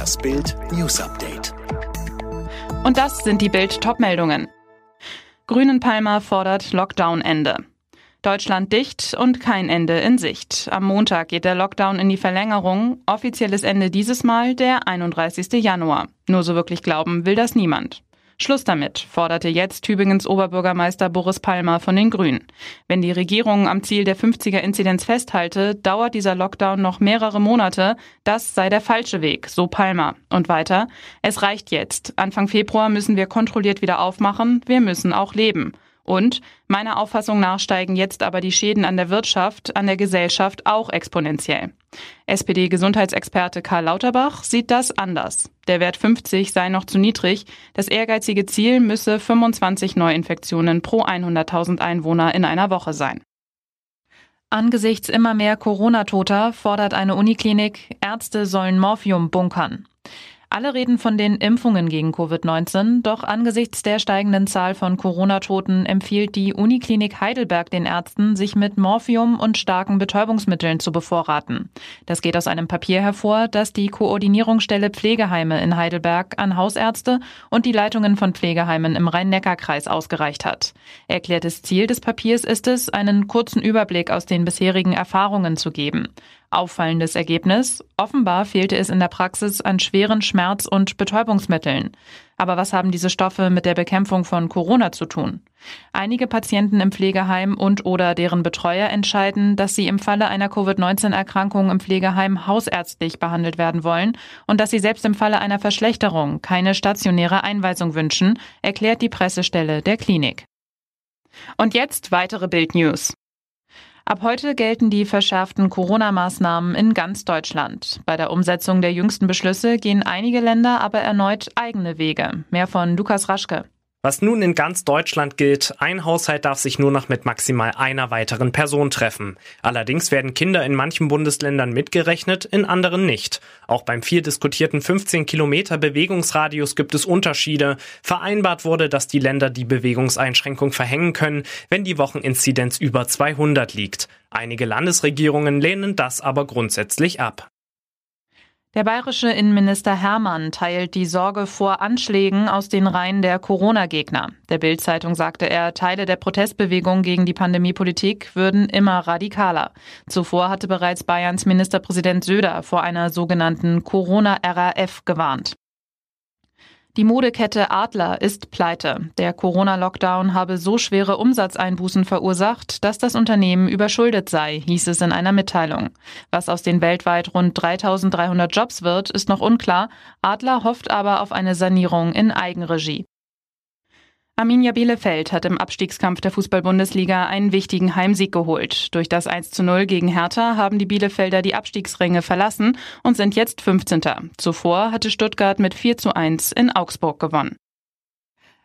Das Bild News Update. Und das sind die Bild Topmeldungen. Grünen Palmer fordert Lockdown-Ende. Deutschland dicht und kein Ende in Sicht. Am Montag geht der Lockdown in die Verlängerung. Offizielles Ende dieses Mal der 31. Januar. Nur so wirklich glauben will das niemand. Schluss damit, forderte jetzt Tübingens Oberbürgermeister Boris Palmer von den Grünen. Wenn die Regierung am Ziel der 50er-Inzidenz festhalte, dauert dieser Lockdown noch mehrere Monate. Das sei der falsche Weg, so Palmer. Und weiter, es reicht jetzt. Anfang Februar müssen wir kontrolliert wieder aufmachen. Wir müssen auch leben. Und meiner Auffassung nach steigen jetzt aber die Schäden an der Wirtschaft, an der Gesellschaft auch exponentiell. SPD-Gesundheitsexperte Karl Lauterbach sieht das anders. Der Wert 50 sei noch zu niedrig. Das ehrgeizige Ziel müsse 25 Neuinfektionen pro 100.000 Einwohner in einer Woche sein. Angesichts immer mehr Corona-Toter fordert eine Uniklinik, Ärzte sollen Morphium bunkern. Alle reden von den Impfungen gegen Covid-19, doch angesichts der steigenden Zahl von Corona-Toten empfiehlt die Uniklinik Heidelberg den Ärzten, sich mit Morphium und starken Betäubungsmitteln zu bevorraten. Das geht aus einem Papier hervor, das die Koordinierungsstelle Pflegeheime in Heidelberg an Hausärzte und die Leitungen von Pflegeheimen im Rhein-Neckar-Kreis ausgereicht hat. Erklärtes Ziel des Papiers ist es, einen kurzen Überblick aus den bisherigen Erfahrungen zu geben. Auffallendes Ergebnis. Offenbar fehlte es in der Praxis an schweren Schmerz- und Betäubungsmitteln. Aber was haben diese Stoffe mit der Bekämpfung von Corona zu tun? Einige Patienten im Pflegeheim und oder deren Betreuer entscheiden, dass sie im Falle einer Covid-19-Erkrankung im Pflegeheim hausärztlich behandelt werden wollen und dass sie selbst im Falle einer Verschlechterung keine stationäre Einweisung wünschen, erklärt die Pressestelle der Klinik. Und jetzt weitere Bild News. Ab heute gelten die verschärften Corona-Maßnahmen in ganz Deutschland. Bei der Umsetzung der jüngsten Beschlüsse gehen einige Länder aber erneut eigene Wege. Mehr von Lukas Raschke. Was nun in ganz Deutschland gilt, ein Haushalt darf sich nur noch mit maximal einer weiteren Person treffen. Allerdings werden Kinder in manchen Bundesländern mitgerechnet, in anderen nicht. Auch beim viel diskutierten 15 Kilometer Bewegungsradius gibt es Unterschiede. Vereinbart wurde, dass die Länder die Bewegungseinschränkung verhängen können, wenn die Wocheninzidenz über 200 liegt. Einige Landesregierungen lehnen das aber grundsätzlich ab. Der bayerische Innenminister Hermann teilt die Sorge vor Anschlägen aus den Reihen der Corona-Gegner. Der Bild-Zeitung sagte er, Teile der Protestbewegung gegen die Pandemiepolitik würden immer radikaler. Zuvor hatte bereits Bayerns Ministerpräsident Söder vor einer sogenannten Corona-RAF gewarnt. Die Modekette Adler ist pleite. Der Corona-Lockdown habe so schwere Umsatzeinbußen verursacht, dass das Unternehmen überschuldet sei, hieß es in einer Mitteilung. Was aus den weltweit rund 3300 Jobs wird, ist noch unklar. Adler hofft aber auf eine Sanierung in Eigenregie. Arminia Bielefeld hat im Abstiegskampf der Fußball-Bundesliga einen wichtigen Heimsieg geholt. Durch das 1 zu 0 gegen Hertha haben die Bielefelder die Abstiegsränge verlassen und sind jetzt 15. Zuvor hatte Stuttgart mit 4 zu 1 in Augsburg gewonnen.